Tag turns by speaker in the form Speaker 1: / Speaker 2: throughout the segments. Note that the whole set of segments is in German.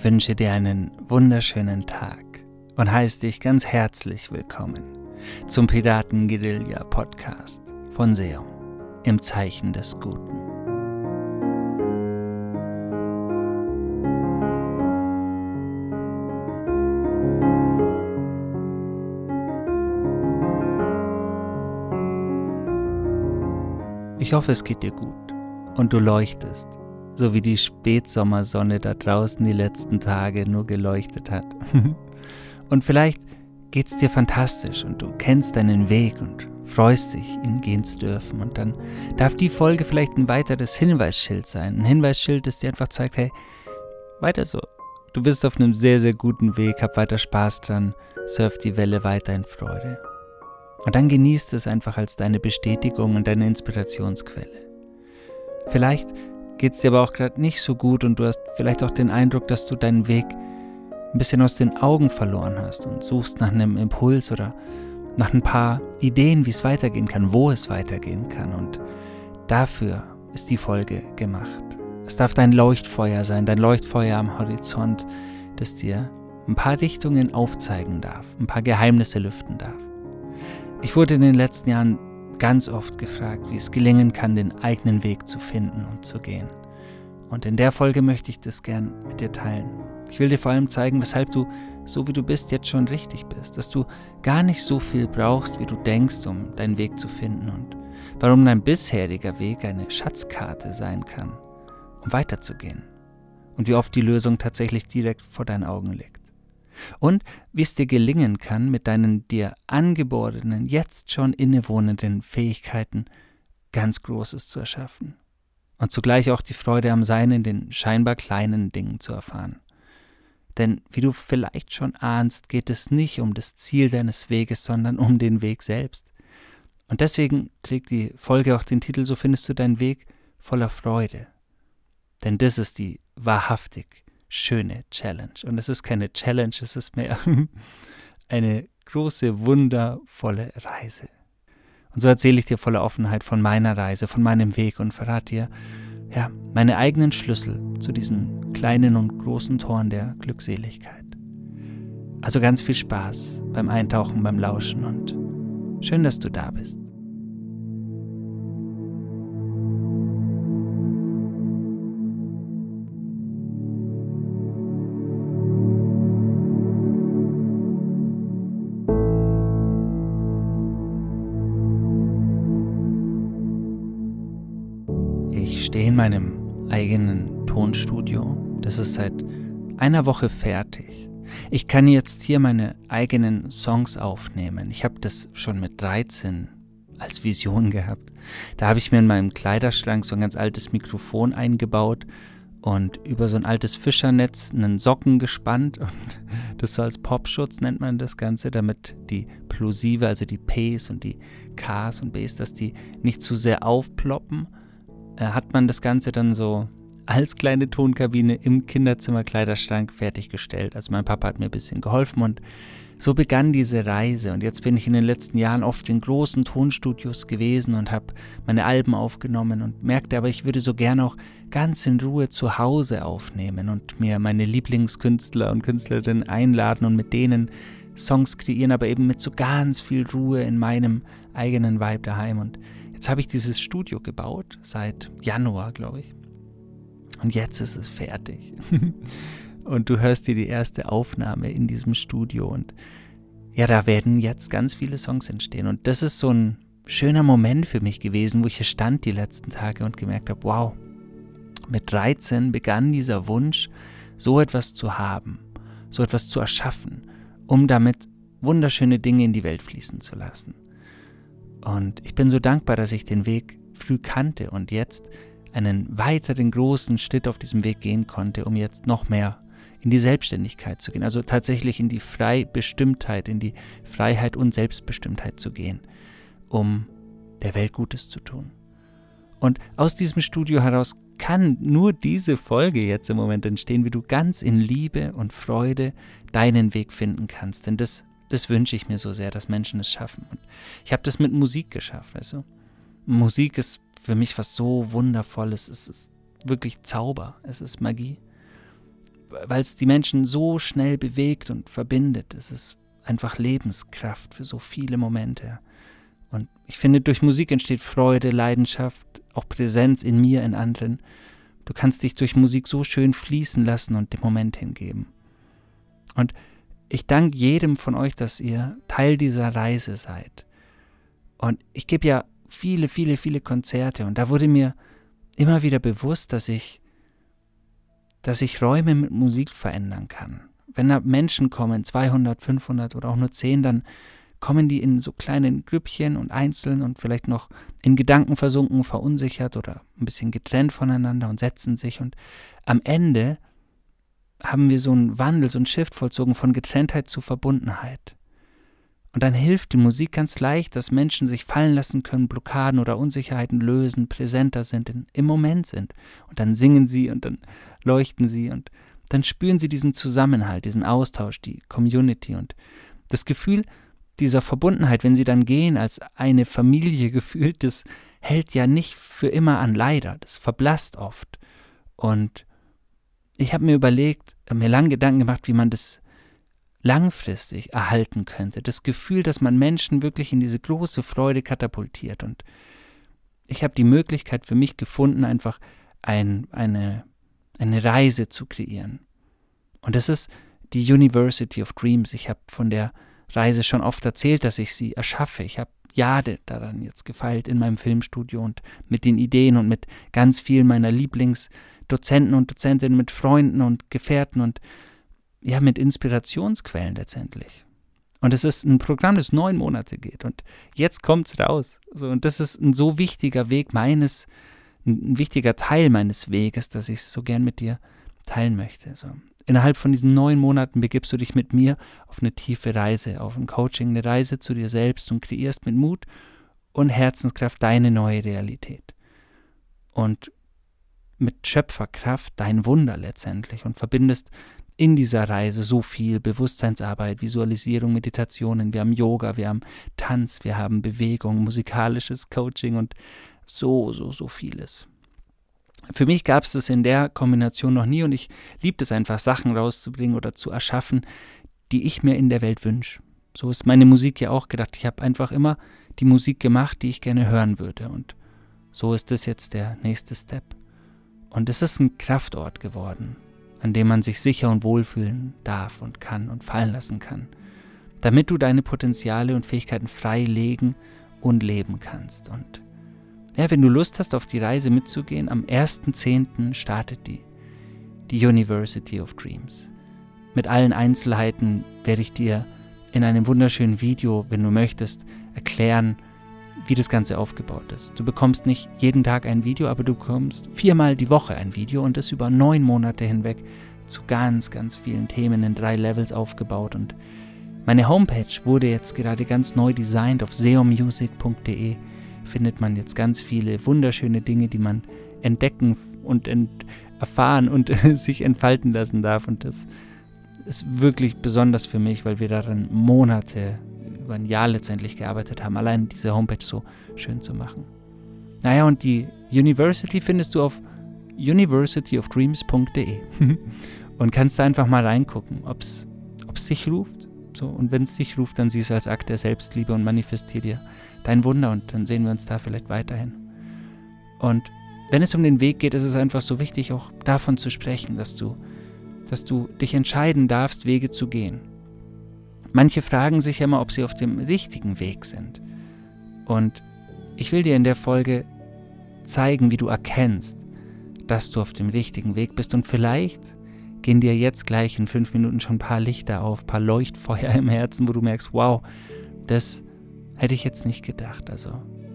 Speaker 1: Ich wünsche dir einen wunderschönen Tag und heiße dich ganz herzlich willkommen zum Piraten Guerilla Podcast von Seum im Zeichen des Guten. Ich hoffe, es geht dir gut und du leuchtest so wie die Spätsommersonne da draußen die letzten Tage nur geleuchtet hat. und vielleicht geht's dir fantastisch und du kennst deinen Weg und freust dich, ihn gehen zu dürfen. Und dann darf die Folge vielleicht ein weiteres Hinweisschild sein. Ein Hinweisschild, das dir einfach zeigt, hey, weiter so. Du bist auf einem sehr, sehr guten Weg, hab weiter Spaß dran, surf die Welle weiter in Freude. Und dann genießt es einfach als deine Bestätigung und deine Inspirationsquelle. Vielleicht geht es dir aber auch gerade nicht so gut und du hast vielleicht auch den Eindruck, dass du deinen Weg ein bisschen aus den Augen verloren hast und suchst nach einem Impuls oder nach ein paar Ideen, wie es weitergehen kann, wo es weitergehen kann. Und dafür ist die Folge gemacht. Es darf dein Leuchtfeuer sein, dein Leuchtfeuer am Horizont, das dir ein paar Richtungen aufzeigen darf, ein paar Geheimnisse lüften darf. Ich wurde in den letzten Jahren ganz oft gefragt, wie es gelingen kann, den eigenen Weg zu finden und zu gehen. Und in der Folge möchte ich das gern mit dir teilen. Ich will dir vor allem zeigen, weshalb du, so wie du bist, jetzt schon richtig bist, dass du gar nicht so viel brauchst, wie du denkst, um deinen Weg zu finden und warum dein bisheriger Weg eine Schatzkarte sein kann, um weiterzugehen und wie oft die Lösung tatsächlich direkt vor deinen Augen liegt und wie es dir gelingen kann, mit deinen dir angeborenen, jetzt schon innewohnenden Fähigkeiten ganz Großes zu erschaffen und zugleich auch die Freude am Sein in den scheinbar kleinen Dingen zu erfahren. Denn wie du vielleicht schon ahnst, geht es nicht um das Ziel deines Weges, sondern um den Weg selbst. Und deswegen trägt die Folge auch den Titel So findest du deinen Weg voller Freude. Denn das ist die wahrhaftig schöne Challenge. Und es ist keine Challenge, es ist mehr eine große, wundervolle Reise. Und so erzähle ich dir voller Offenheit von meiner Reise, von meinem Weg und verrate dir, ja, meine eigenen Schlüssel zu diesen kleinen und großen Toren der Glückseligkeit. Also ganz viel Spaß beim Eintauchen, beim Lauschen und schön, dass du da bist. Einer Woche fertig. Ich kann jetzt hier meine eigenen Songs aufnehmen. Ich habe das schon mit 13 als Vision gehabt. Da habe ich mir in meinem Kleiderschrank so ein ganz altes Mikrofon eingebaut und über so ein altes Fischernetz einen Socken gespannt und das so als Popschutz nennt man das Ganze, damit die Plosive, also die Ps und die Ks und Bs, dass die nicht zu sehr aufploppen äh, hat man das Ganze dann so als kleine Tonkabine im Kinderzimmerkleiderschrank fertiggestellt. Also mein Papa hat mir ein bisschen geholfen und so begann diese Reise. Und jetzt bin ich in den letzten Jahren oft in großen Tonstudios gewesen und habe meine Alben aufgenommen und merkte aber, ich würde so gern auch ganz in Ruhe zu Hause aufnehmen und mir meine Lieblingskünstler und Künstlerinnen einladen und mit denen Songs kreieren, aber eben mit so ganz viel Ruhe in meinem eigenen Vibe daheim. Und Jetzt habe ich dieses Studio gebaut, seit Januar, glaube ich. Und jetzt ist es fertig. und du hörst dir die erste Aufnahme in diesem Studio. Und ja, da werden jetzt ganz viele Songs entstehen. Und das ist so ein schöner Moment für mich gewesen, wo ich hier stand die letzten Tage und gemerkt habe, wow, mit 13 begann dieser Wunsch, so etwas zu haben, so etwas zu erschaffen, um damit wunderschöne Dinge in die Welt fließen zu lassen. Und ich bin so dankbar, dass ich den Weg früh kannte und jetzt einen weiteren großen Schritt auf diesem Weg gehen konnte, um jetzt noch mehr in die Selbstständigkeit zu gehen, also tatsächlich in die Freibestimmtheit, in die Freiheit und Selbstbestimmtheit zu gehen, um der Welt Gutes zu tun. Und aus diesem Studio heraus kann nur diese Folge jetzt im Moment entstehen, wie du ganz in Liebe und Freude deinen Weg finden kannst. Denn das das wünsche ich mir so sehr, dass Menschen es schaffen. Und ich habe das mit Musik geschafft, du? Musik ist für mich was so Wundervolles. Es ist wirklich Zauber. Es ist Magie. weil es die Menschen so schnell bewegt und verbindet. Es ist einfach Lebenskraft für so viele Momente. Und ich finde, durch Musik entsteht Freude, Leidenschaft, auch Präsenz in mir, in anderen. Du kannst dich durch Musik so schön fließen lassen und dem Moment hingeben. Und ich danke jedem von euch, dass ihr Teil dieser Reise seid. Und ich gebe ja viele, viele, viele Konzerte und da wurde mir immer wieder bewusst, dass ich, dass ich Räume mit Musik verändern kann. Wenn da Menschen kommen, 200, 500 oder auch nur 10, dann kommen die in so kleinen Grüppchen und einzeln und vielleicht noch in Gedanken versunken, verunsichert oder ein bisschen getrennt voneinander und setzen sich. Und am Ende haben wir so einen Wandel, so einen Shift vollzogen von Getrenntheit zu Verbundenheit. Und dann hilft die Musik ganz leicht, dass Menschen sich fallen lassen können, Blockaden oder Unsicherheiten lösen, präsenter sind, in, im Moment sind. Und dann singen sie und dann leuchten sie und dann spüren sie diesen Zusammenhalt, diesen Austausch, die Community und das Gefühl dieser Verbundenheit, wenn sie dann gehen, als eine Familie gefühlt, das hält ja nicht für immer an, leider. Das verblasst oft. Und ich habe mir überlegt, mir lange Gedanken gemacht, wie man das langfristig erhalten könnte. Das Gefühl, dass man Menschen wirklich in diese große Freude katapultiert. Und ich habe die Möglichkeit für mich gefunden, einfach ein, eine, eine Reise zu kreieren. Und das ist die University of Dreams. Ich habe von der Reise schon oft erzählt, dass ich sie erschaffe. Ich habe Jahre daran jetzt gefeilt in meinem Filmstudio und mit den Ideen und mit ganz vielen meiner Lieblingsdozenten und Dozentinnen, mit Freunden und Gefährten und ja, mit Inspirationsquellen letztendlich. Und es ist ein Programm, das neun Monate geht. Und jetzt kommt es raus. So, und das ist ein so wichtiger Weg meines, ein wichtiger Teil meines Weges, dass ich es so gern mit dir teilen möchte. So. Innerhalb von diesen neun Monaten begibst du dich mit mir auf eine tiefe Reise, auf ein Coaching, eine Reise zu dir selbst und kreierst mit Mut und Herzenskraft deine neue Realität. Und mit Schöpferkraft dein Wunder letztendlich und verbindest in dieser Reise so viel Bewusstseinsarbeit, Visualisierung, Meditationen. Wir haben Yoga, wir haben Tanz, wir haben Bewegung, musikalisches Coaching und so, so, so vieles. Für mich gab es das in der Kombination noch nie und ich liebe es einfach, Sachen rauszubringen oder zu erschaffen, die ich mir in der Welt wünsche. So ist meine Musik ja auch gedacht. Ich habe einfach immer die Musik gemacht, die ich gerne hören würde. Und so ist das jetzt der nächste Step. Und es ist ein Kraftort geworden an dem man sich sicher und wohlfühlen darf und kann und fallen lassen kann, damit du deine Potenziale und Fähigkeiten frei legen und leben kannst. Und ja, wenn du Lust hast, auf die Reise mitzugehen, am 1.10. startet die, die University of Dreams. Mit allen Einzelheiten werde ich dir in einem wunderschönen Video, wenn du möchtest, erklären, wie das Ganze aufgebaut ist. Du bekommst nicht jeden Tag ein Video, aber du bekommst viermal die Woche ein Video und das über neun Monate hinweg zu ganz, ganz vielen Themen in drei Levels aufgebaut. Und meine Homepage wurde jetzt gerade ganz neu designt. Auf seomusic.de findet man jetzt ganz viele wunderschöne Dinge, die man entdecken und ent erfahren und sich entfalten lassen darf. Und das ist wirklich besonders für mich, weil wir darin Monate über ein Jahr letztendlich gearbeitet haben, allein diese Homepage so schön zu machen. Naja, und die University findest du auf universityofdreams.de und kannst da einfach mal reingucken, ob es dich ruft. So, und wenn es dich ruft, dann siehst du als Akt der Selbstliebe und manifestier dir dein Wunder und dann sehen wir uns da vielleicht weiterhin. Und wenn es um den Weg geht, ist es einfach so wichtig, auch davon zu sprechen, dass du, dass du dich entscheiden darfst, Wege zu gehen. Manche fragen sich immer, ob sie auf dem richtigen Weg sind. Und ich will dir in der Folge zeigen, wie du erkennst, dass du auf dem richtigen Weg bist. Und vielleicht gehen dir jetzt gleich in fünf Minuten schon ein paar Lichter auf, ein paar Leuchtfeuer im Herzen, wo du merkst, wow, das hätte ich jetzt nicht gedacht. Also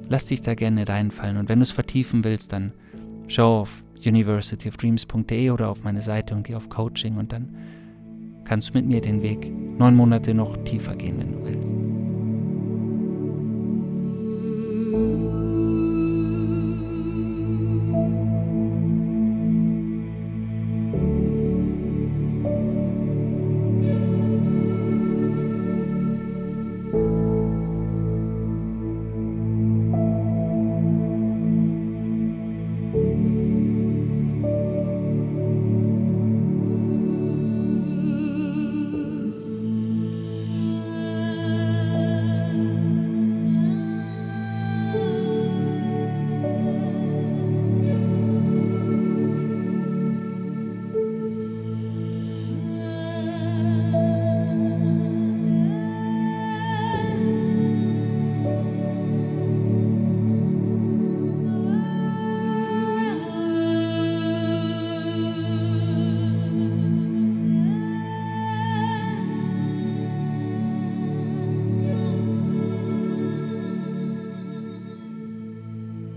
Speaker 1: lass dich da gerne reinfallen. Und wenn du es vertiefen willst, dann schau auf universityofdreams.de oder auf meine Seite und geh auf Coaching und dann kannst du mit mir den Weg neun Monate noch tiefer gehen, wenn du willst.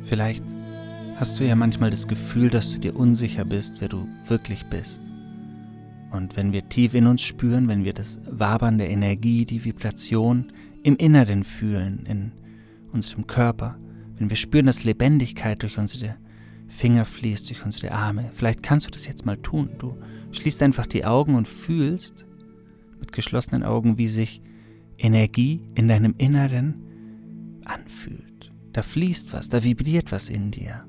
Speaker 1: Vielleicht hast du ja manchmal das Gefühl, dass du dir unsicher bist, wer du wirklich bist. Und wenn wir tief in uns spüren, wenn wir das Wabern der Energie, die Vibration im Inneren fühlen, in unserem Körper, wenn wir spüren, dass Lebendigkeit durch unsere Finger fließt, durch unsere Arme, vielleicht kannst du das jetzt mal tun. Du schließt einfach die Augen und fühlst mit geschlossenen Augen, wie sich Energie in deinem Inneren anfühlt. Da fließt was, da vibriert was in dir.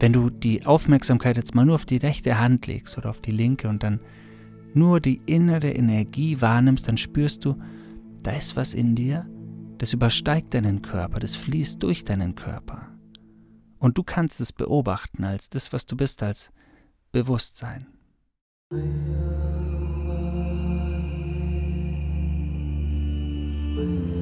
Speaker 1: Wenn du die Aufmerksamkeit jetzt mal nur auf die rechte Hand legst oder auf die linke und dann nur die innere Energie wahrnimmst, dann spürst du, da ist was in dir, das übersteigt deinen Körper, das fließt durch deinen Körper. Und du kannst es beobachten als das, was du bist, als Bewusstsein. Und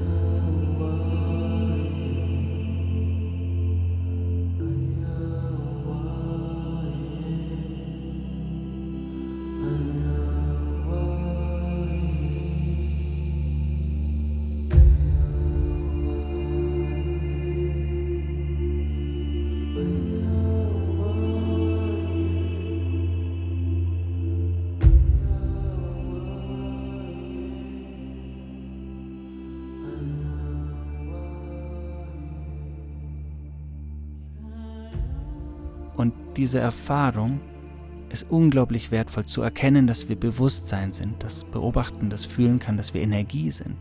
Speaker 1: diese Erfahrung ist unglaublich wertvoll zu erkennen, dass wir Bewusstsein sind, das Beobachten, das Fühlen kann, dass wir Energie sind,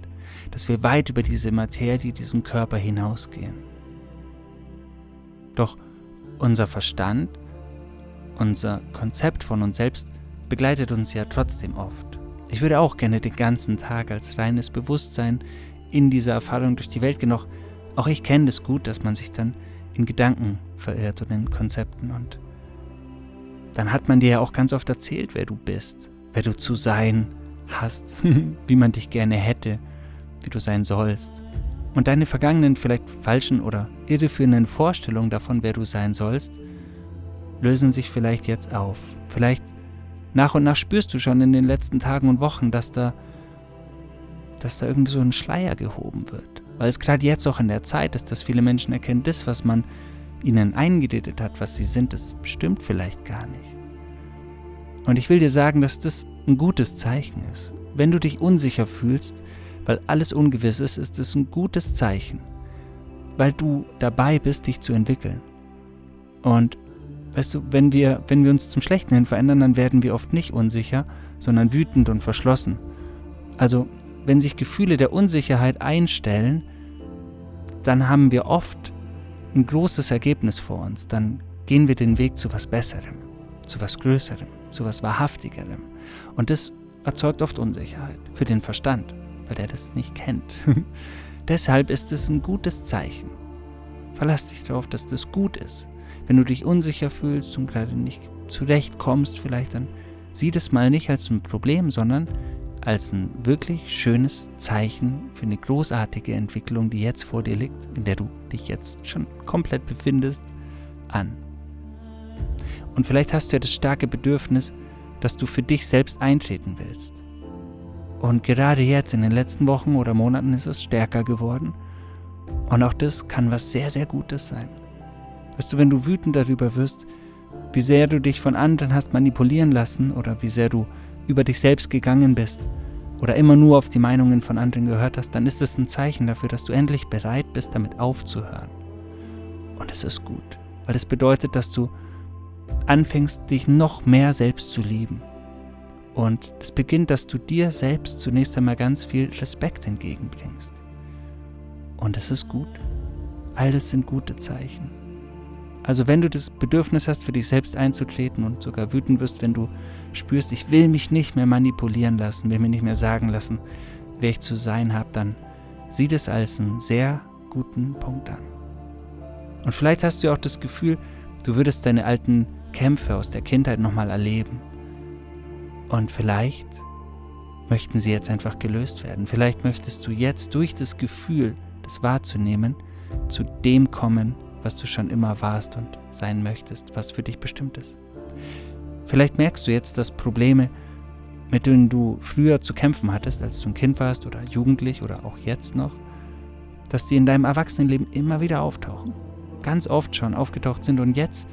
Speaker 1: dass wir weit über diese Materie, diesen Körper hinausgehen. Doch unser Verstand, unser Konzept von uns selbst begleitet uns ja trotzdem oft. Ich würde auch gerne den ganzen Tag als reines Bewusstsein in dieser Erfahrung durch die Welt gehen. Auch, auch ich kenne das gut, dass man sich dann in Gedanken verirrt und in Konzepten. Und dann hat man dir ja auch ganz oft erzählt, wer du bist, wer du zu sein hast, wie man dich gerne hätte, wie du sein sollst. Und deine vergangenen, vielleicht falschen oder irreführenden Vorstellungen davon, wer du sein sollst, lösen sich vielleicht jetzt auf. Vielleicht nach und nach spürst du schon in den letzten Tagen und Wochen, dass da, dass da irgendwie so ein Schleier gehoben wird. Weil es gerade jetzt auch in der Zeit ist, dass viele Menschen erkennen, das, was man ihnen eingeredet hat, was sie sind, das stimmt vielleicht gar nicht. Und ich will dir sagen, dass das ein gutes Zeichen ist. Wenn du dich unsicher fühlst, weil alles ungewiss ist, ist es ein gutes Zeichen, weil du dabei bist, dich zu entwickeln. Und weißt du, wenn wir, wenn wir uns zum Schlechten hin verändern, dann werden wir oft nicht unsicher, sondern wütend und verschlossen. Also wenn sich Gefühle der Unsicherheit einstellen, dann haben wir oft ein großes Ergebnis vor uns. Dann gehen wir den Weg zu was Besserem, zu was Größerem, zu was Wahrhaftigerem. Und das erzeugt oft Unsicherheit für den Verstand, weil der das nicht kennt. Deshalb ist es ein gutes Zeichen. Verlass dich darauf, dass das gut ist. Wenn du dich unsicher fühlst und gerade nicht zurechtkommst, vielleicht dann sieh das mal nicht als ein Problem, sondern als ein wirklich schönes Zeichen für eine großartige Entwicklung, die jetzt vor dir liegt, in der du dich jetzt schon komplett befindest, an. Und vielleicht hast du ja das starke Bedürfnis, dass du für dich selbst eintreten willst. Und gerade jetzt in den letzten Wochen oder Monaten ist es stärker geworden. Und auch das kann was sehr, sehr Gutes sein. Weißt du, wenn du wütend darüber wirst, wie sehr du dich von anderen hast manipulieren lassen oder wie sehr du über dich selbst gegangen bist oder immer nur auf die Meinungen von anderen gehört hast, dann ist es ein Zeichen dafür, dass du endlich bereit bist, damit aufzuhören. Und es ist gut, weil es bedeutet, dass du anfängst, dich noch mehr selbst zu lieben. Und es beginnt, dass du dir selbst zunächst einmal ganz viel Respekt entgegenbringst. Und es ist gut. All das sind gute Zeichen. Also wenn du das Bedürfnis hast, für dich selbst einzutreten und sogar wütend wirst, wenn du spürst, ich will mich nicht mehr manipulieren lassen, will mir nicht mehr sagen lassen, wer ich zu sein habe, dann sieh das als einen sehr guten Punkt an. Und vielleicht hast du auch das Gefühl, du würdest deine alten Kämpfe aus der Kindheit nochmal erleben. Und vielleicht möchten sie jetzt einfach gelöst werden. Vielleicht möchtest du jetzt durch das Gefühl, das wahrzunehmen, zu dem kommen, was du schon immer warst und sein möchtest, was für dich bestimmt ist. Vielleicht merkst du jetzt, dass Probleme, mit denen du früher zu kämpfen hattest, als du ein Kind warst oder jugendlich oder auch jetzt noch, dass die in deinem Erwachsenenleben immer wieder auftauchen. ganz oft schon aufgetaucht sind und jetzt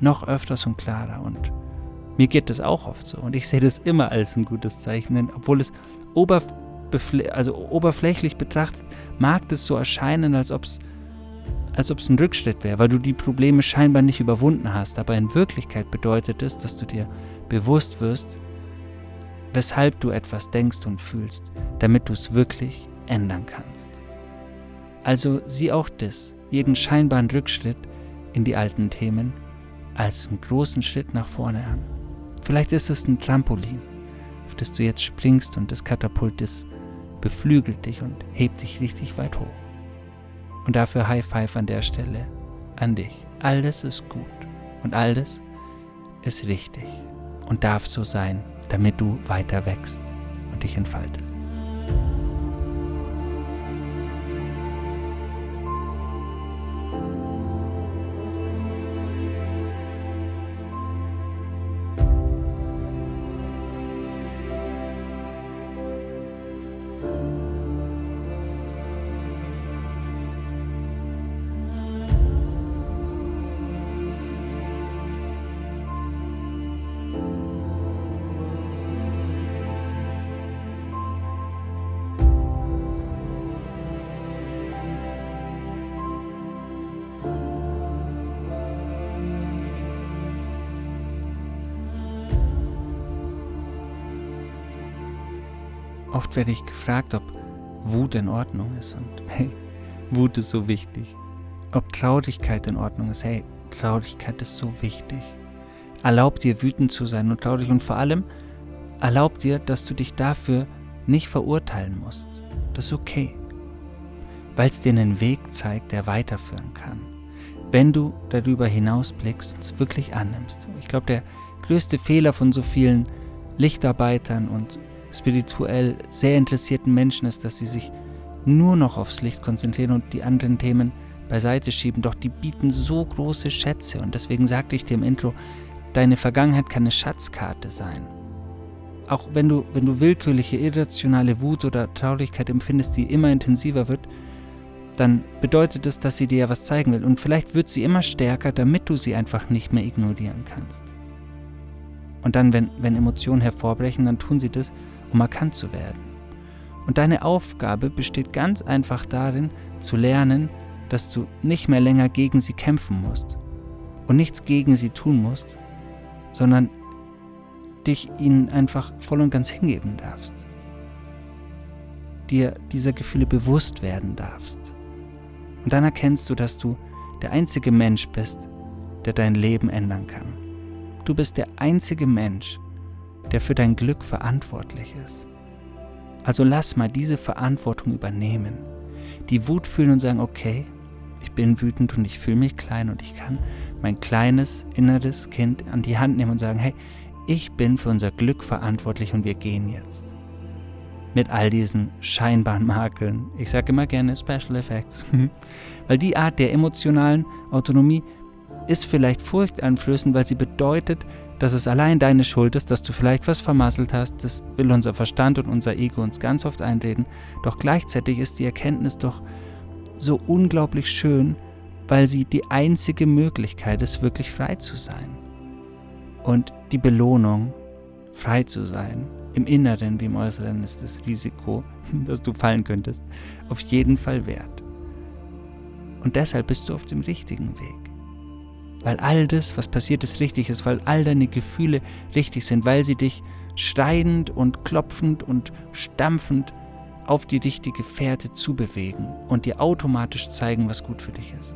Speaker 1: noch öfters und klarer. Und mir geht das auch oft so. Und ich sehe das immer als ein gutes Zeichen, denn obwohl es also oberflächlich betrachtet, mag das so erscheinen, als ob es als ob es ein Rückschritt wäre, weil du die Probleme scheinbar nicht überwunden hast. Aber in Wirklichkeit bedeutet es, dass du dir bewusst wirst, weshalb du etwas denkst und fühlst, damit du es wirklich ändern kannst. Also sieh auch das, jeden scheinbaren Rückschritt in die alten Themen, als einen großen Schritt nach vorne an. Vielleicht ist es ein Trampolin, auf das du jetzt springst und das Katapult ist, beflügelt dich und hebt dich richtig weit hoch. Und dafür High Five an der Stelle an dich. Alles ist gut und alles ist richtig und darf so sein, damit du weiter wächst und dich entfaltest. Oft werde ich gefragt, ob Wut in Ordnung ist und hey, Wut ist so wichtig. Ob Traurigkeit in Ordnung ist, hey, Traurigkeit ist so wichtig. Erlaub dir wütend zu sein und traurig und vor allem erlaub dir, dass du dich dafür nicht verurteilen musst. Das ist okay. Weil es dir einen Weg zeigt, der weiterführen kann. Wenn du darüber hinausblickst und es wirklich annimmst. Ich glaube, der größte Fehler von so vielen Lichtarbeitern und spirituell sehr interessierten Menschen ist, dass sie sich nur noch aufs Licht konzentrieren und die anderen Themen beiseite schieben. Doch die bieten so große Schätze und deswegen sagte ich dir im Intro, deine Vergangenheit kann eine Schatzkarte sein. Auch wenn du, wenn du willkürliche, irrationale Wut oder Traurigkeit empfindest, die immer intensiver wird, dann bedeutet es, dass sie dir ja was zeigen will. Und vielleicht wird sie immer stärker, damit du sie einfach nicht mehr ignorieren kannst. Und dann, wenn, wenn Emotionen hervorbrechen, dann tun sie das, um erkannt zu werden. Und deine Aufgabe besteht ganz einfach darin, zu lernen, dass du nicht mehr länger gegen sie kämpfen musst und nichts gegen sie tun musst, sondern dich ihnen einfach voll und ganz hingeben darfst. Dir dieser Gefühle bewusst werden darfst. Und dann erkennst du, dass du der einzige Mensch bist, der dein Leben ändern kann. Du bist der einzige Mensch, der für dein Glück verantwortlich ist. Also lass mal diese Verantwortung übernehmen. Die Wut fühlen und sagen, okay, ich bin wütend und ich fühle mich klein und ich kann mein kleines inneres Kind an die Hand nehmen und sagen, hey, ich bin für unser Glück verantwortlich und wir gehen jetzt. Mit all diesen scheinbaren Makeln. Ich sage immer gerne Special Effects. weil die Art der emotionalen Autonomie ist vielleicht furchteinflößend, weil sie bedeutet, dass es allein deine Schuld ist, dass du vielleicht was vermasselt hast, das will unser Verstand und unser Ego uns ganz oft einreden. Doch gleichzeitig ist die Erkenntnis doch so unglaublich schön, weil sie die einzige Möglichkeit ist, wirklich frei zu sein. Und die Belohnung, frei zu sein, im Inneren wie im Äußeren ist das Risiko, dass du fallen könntest, auf jeden Fall wert. Und deshalb bist du auf dem richtigen Weg weil all das, was passiert ist, richtig ist, weil all deine Gefühle richtig sind, weil sie dich schreiend und klopfend und stampfend auf die richtige Fährte zubewegen und dir automatisch zeigen, was gut für dich ist.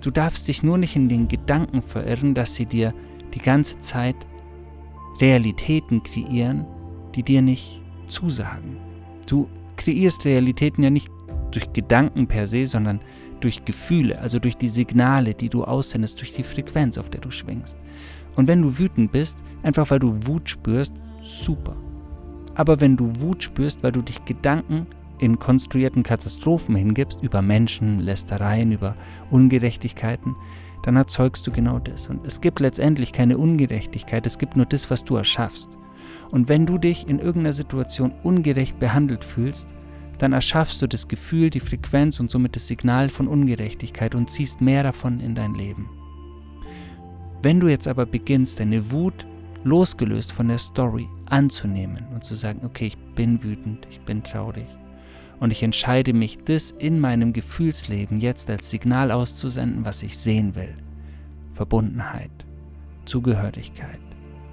Speaker 1: Du darfst dich nur nicht in den Gedanken verirren, dass sie dir die ganze Zeit Realitäten kreieren, die dir nicht zusagen. Du kreierst Realitäten ja nicht durch Gedanken per se, sondern durch Gefühle, also durch die Signale, die du aussendest, durch die Frequenz, auf der du schwingst. Und wenn du wütend bist, einfach weil du Wut spürst, super. Aber wenn du Wut spürst, weil du dich Gedanken in konstruierten Katastrophen hingibst, über Menschen, Lästereien, über Ungerechtigkeiten, dann erzeugst du genau das. Und es gibt letztendlich keine Ungerechtigkeit, es gibt nur das, was du erschaffst. Und wenn du dich in irgendeiner Situation ungerecht behandelt fühlst, dann erschaffst du das Gefühl, die Frequenz und somit das Signal von Ungerechtigkeit und ziehst mehr davon in dein Leben. Wenn du jetzt aber beginnst, deine Wut losgelöst von der Story anzunehmen und zu sagen, okay, ich bin wütend, ich bin traurig und ich entscheide mich, das in meinem Gefühlsleben jetzt als Signal auszusenden, was ich sehen will. Verbundenheit, Zugehörigkeit,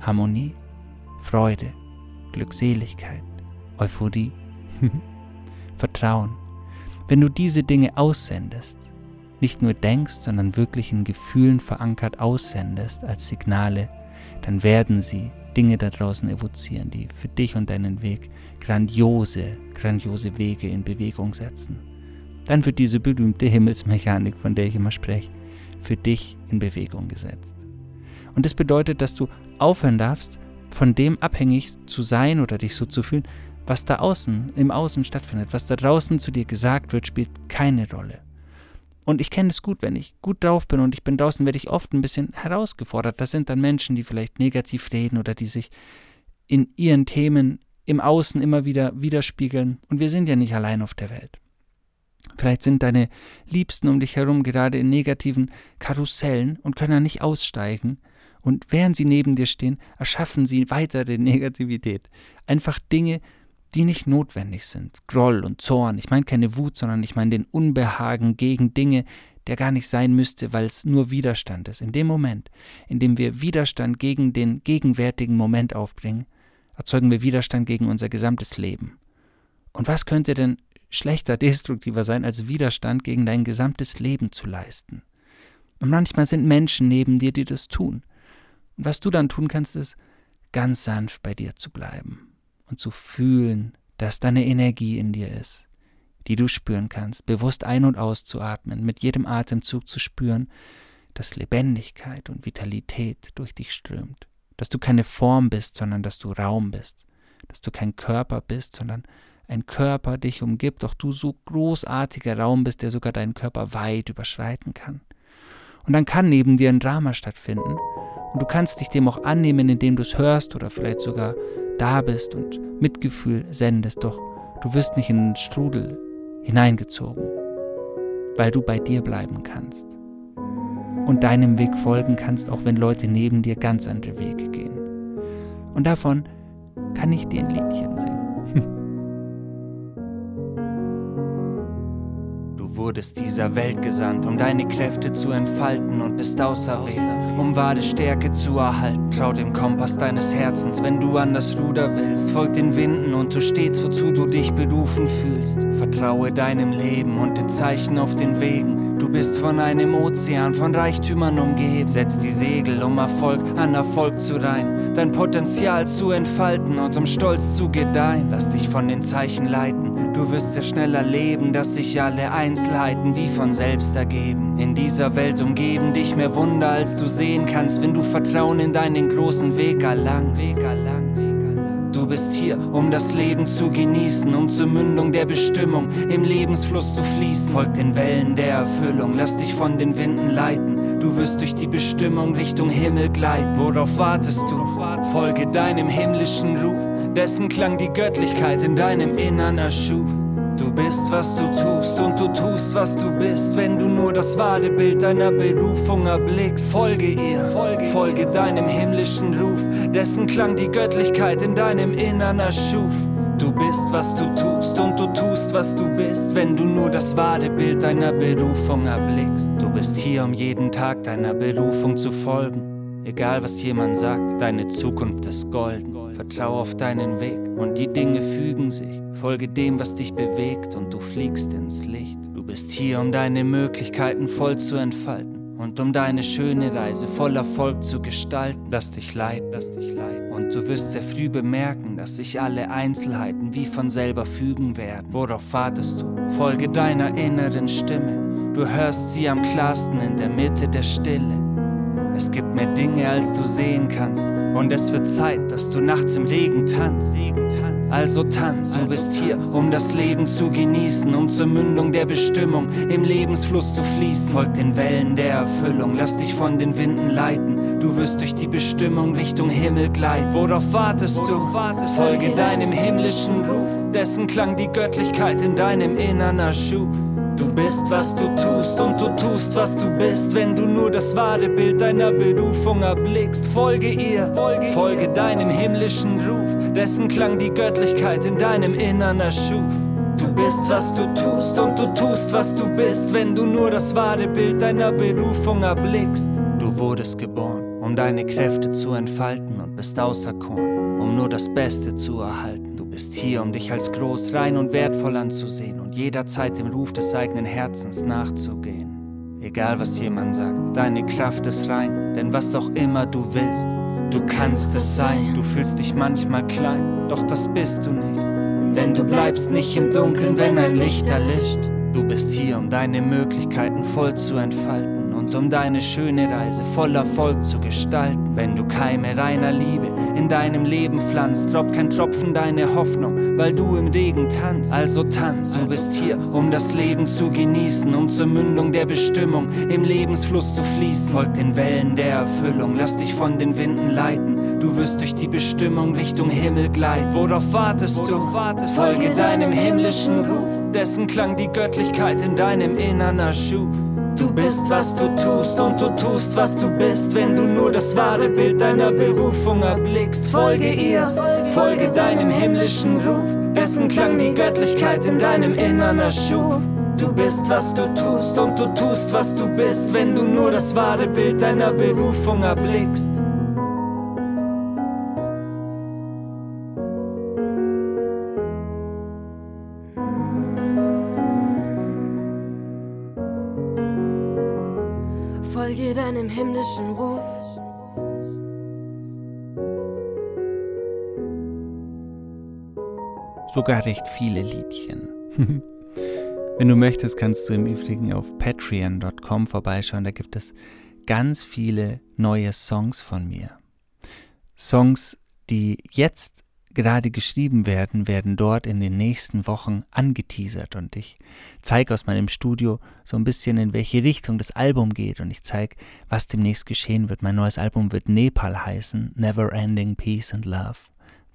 Speaker 1: Harmonie, Freude, Glückseligkeit, Euphorie, Vertrauen. Wenn du diese Dinge aussendest, nicht nur denkst, sondern wirklich in Gefühlen verankert aussendest als Signale, dann werden sie Dinge da draußen evozieren, die für dich und deinen Weg grandiose, grandiose Wege in Bewegung setzen. Dann wird diese berühmte Himmelsmechanik, von der ich immer spreche, für dich in Bewegung gesetzt. Und das bedeutet, dass du aufhören darfst, von dem abhängig zu sein oder dich so zu fühlen, was da außen, im Außen stattfindet. Was da draußen zu dir gesagt wird, spielt keine Rolle. Und ich kenne es gut, wenn ich gut drauf bin und ich bin draußen, werde ich oft ein bisschen herausgefordert. Das sind dann Menschen, die vielleicht negativ reden oder die sich in ihren Themen im Außen immer wieder widerspiegeln. Und wir sind ja nicht allein auf der Welt. Vielleicht sind deine Liebsten um dich herum gerade in negativen Karussellen und können da nicht aussteigen. Und während sie neben dir stehen, erschaffen sie weitere Negativität. Einfach Dinge, die nicht notwendig sind. Groll und Zorn. Ich meine keine Wut, sondern ich meine den Unbehagen gegen Dinge, der gar nicht sein müsste, weil es nur Widerstand ist. In dem Moment, in dem wir Widerstand gegen den gegenwärtigen Moment aufbringen, erzeugen wir Widerstand gegen unser gesamtes Leben. Und was könnte denn schlechter, destruktiver sein, als Widerstand gegen dein gesamtes Leben zu leisten? Und manchmal sind Menschen neben dir, die das tun. Und was du dann tun kannst, ist, ganz sanft bei dir zu bleiben und zu fühlen, dass da eine Energie in dir ist, die du spüren kannst, bewusst ein- und auszuatmen, mit jedem Atemzug zu spüren, dass Lebendigkeit und Vitalität durch dich strömt, dass du keine Form bist, sondern dass du Raum bist, dass du kein Körper bist, sondern ein Körper dich umgibt, doch du so großartiger Raum bist, der sogar deinen Körper weit überschreiten kann. Und dann kann neben dir ein Drama stattfinden und du kannst dich dem auch annehmen, indem du es hörst oder vielleicht sogar da bist und Mitgefühl sendest, doch du wirst nicht in den Strudel hineingezogen, weil du bei dir bleiben kannst und deinem Weg folgen kannst, auch wenn Leute neben dir ganz andere Wege gehen. Und davon kann ich dir ein Liedchen singen.
Speaker 2: wurdest dieser Welt gesandt, um deine Kräfte zu entfalten und bist auserwählt, um wahre Stärke zu erhalten. Trau dem Kompass deines Herzens, wenn du an das Ruder willst. Folg den Winden und du stehst, wozu du dich berufen fühlst. Vertraue deinem Leben und den Zeichen auf den Wegen. Du bist von einem Ozean von Reichtümern umgeben. Setz die Segel, um Erfolg an Erfolg zu reihen, dein Potenzial zu entfalten und um Stolz zu gedeihen. Lass dich von den Zeichen leiten, du wirst sehr schnell erleben, dass sich alle Einzelheiten wie von selbst ergeben. In dieser Welt umgeben dich mehr Wunder, als du sehen kannst, wenn du Vertrauen in deinen großen Weg erlangst. Du bist hier, um das Leben zu genießen, um zur Mündung der Bestimmung im Lebensfluss zu fließen. Folg den Wellen der Erfüllung, lass dich von den Winden leiten. Du wirst durch die Bestimmung Richtung Himmel gleiten. Worauf wartest du? Folge deinem himmlischen Ruf, dessen Klang die Göttlichkeit in deinem Innern erschuf. Du bist, was du tust und du tust, was du bist, wenn du nur das wahre Bild deiner Berufung erblickst. Folge ihr, folge, folge deinem himmlischen Ruf, dessen Klang die Göttlichkeit in deinem Innern erschuf. Du bist, was du tust und du tust, was du bist, wenn du nur das wahre Bild deiner Berufung erblickst. Du bist hier, um jeden Tag deiner Berufung zu folgen. Egal was jemand sagt, deine Zukunft ist golden. Vertrau auf deinen Weg und die Dinge fügen sich. Folge dem, was dich bewegt und du fliegst ins Licht. Du bist hier, um deine Möglichkeiten voll zu entfalten und um deine schöne Reise voll Erfolg zu gestalten. Lass dich leiten, lass dich leiten. Und du wirst sehr früh bemerken, dass sich alle Einzelheiten wie von selber fügen werden. Worauf wartest du? Folge deiner inneren Stimme. Du hörst sie am klarsten in der Mitte der Stille. Es gibt mehr Dinge, als du sehen kannst. Und es wird Zeit, dass du nachts im Regen tanzt. Also tanz, du bist hier, um das Leben zu genießen, um zur Mündung der Bestimmung im Lebensfluss zu fließen. Folg den Wellen der Erfüllung, lass dich von den Winden leiten. Du wirst durch die Bestimmung Richtung Himmel gleiten. Worauf wartest du? Folge deinem himmlischen Ruf, dessen Klang die Göttlichkeit in deinem Innern erschuf. Du bist, was du tust und du tust, was du bist, wenn du nur das wahre Bild deiner Berufung erblickst. Folge ihr, folge, folge deinem himmlischen Ruf, dessen Klang die Göttlichkeit in deinem Innern erschuf. Du bist, was du tust und du tust, was du bist, wenn du nur das wahre Bild deiner Berufung erblickst. Du wurdest geboren, um deine Kräfte zu entfalten und bist auserkoren, um nur das Beste zu erhalten bist hier, um dich als groß, rein und wertvoll anzusehen und jederzeit dem Ruf des eigenen Herzens nachzugehen. Egal was jemand sagt, deine Kraft ist rein, denn was auch immer du willst, du kannst es sein. Du fühlst dich manchmal klein, doch das bist du nicht. Denn du bleibst nicht im Dunkeln, wenn ein Licht erlischt. Du bist hier, um deine Möglichkeiten voll zu entfalten um deine schöne Reise voll Erfolg zu gestalten. Wenn du Keime reiner Liebe in deinem Leben pflanzt, tropft kein Tropfen deine Hoffnung, weil du im Regen tanzt. Also tanz, du bist hier, um das Leben zu genießen, um zur Mündung der Bestimmung im Lebensfluss zu fließen. Folg den Wellen der Erfüllung, lass dich von den Winden leiten. Du wirst durch die Bestimmung Richtung Himmel gleiten. Worauf wartest du? Folge deinem himmlischen Ruf, dessen Klang die Göttlichkeit in deinem Innern erschuf. Du bist, was du tust und du tust, was du bist, wenn du nur das wahre Bild deiner Berufung erblickst. Folge ihr, folge deinem himmlischen Ruf, dessen Klang die Göttlichkeit in deinem Innern erschuf. Du bist, was du tust und du tust, was du bist, wenn du nur das wahre Bild deiner Berufung erblickst.
Speaker 3: Deinem himmlischen Ruf.
Speaker 1: Sogar recht viele Liedchen. Wenn du möchtest, kannst du im Übrigen auf patreon.com vorbeischauen. Da gibt es ganz viele neue Songs von mir. Songs, die jetzt gerade geschrieben werden, werden dort in den nächsten Wochen angeteasert und ich zeige aus meinem Studio so ein bisschen, in welche Richtung das Album geht und ich zeige, was demnächst geschehen wird. Mein neues Album wird Nepal heißen, Never Ending Peace and Love.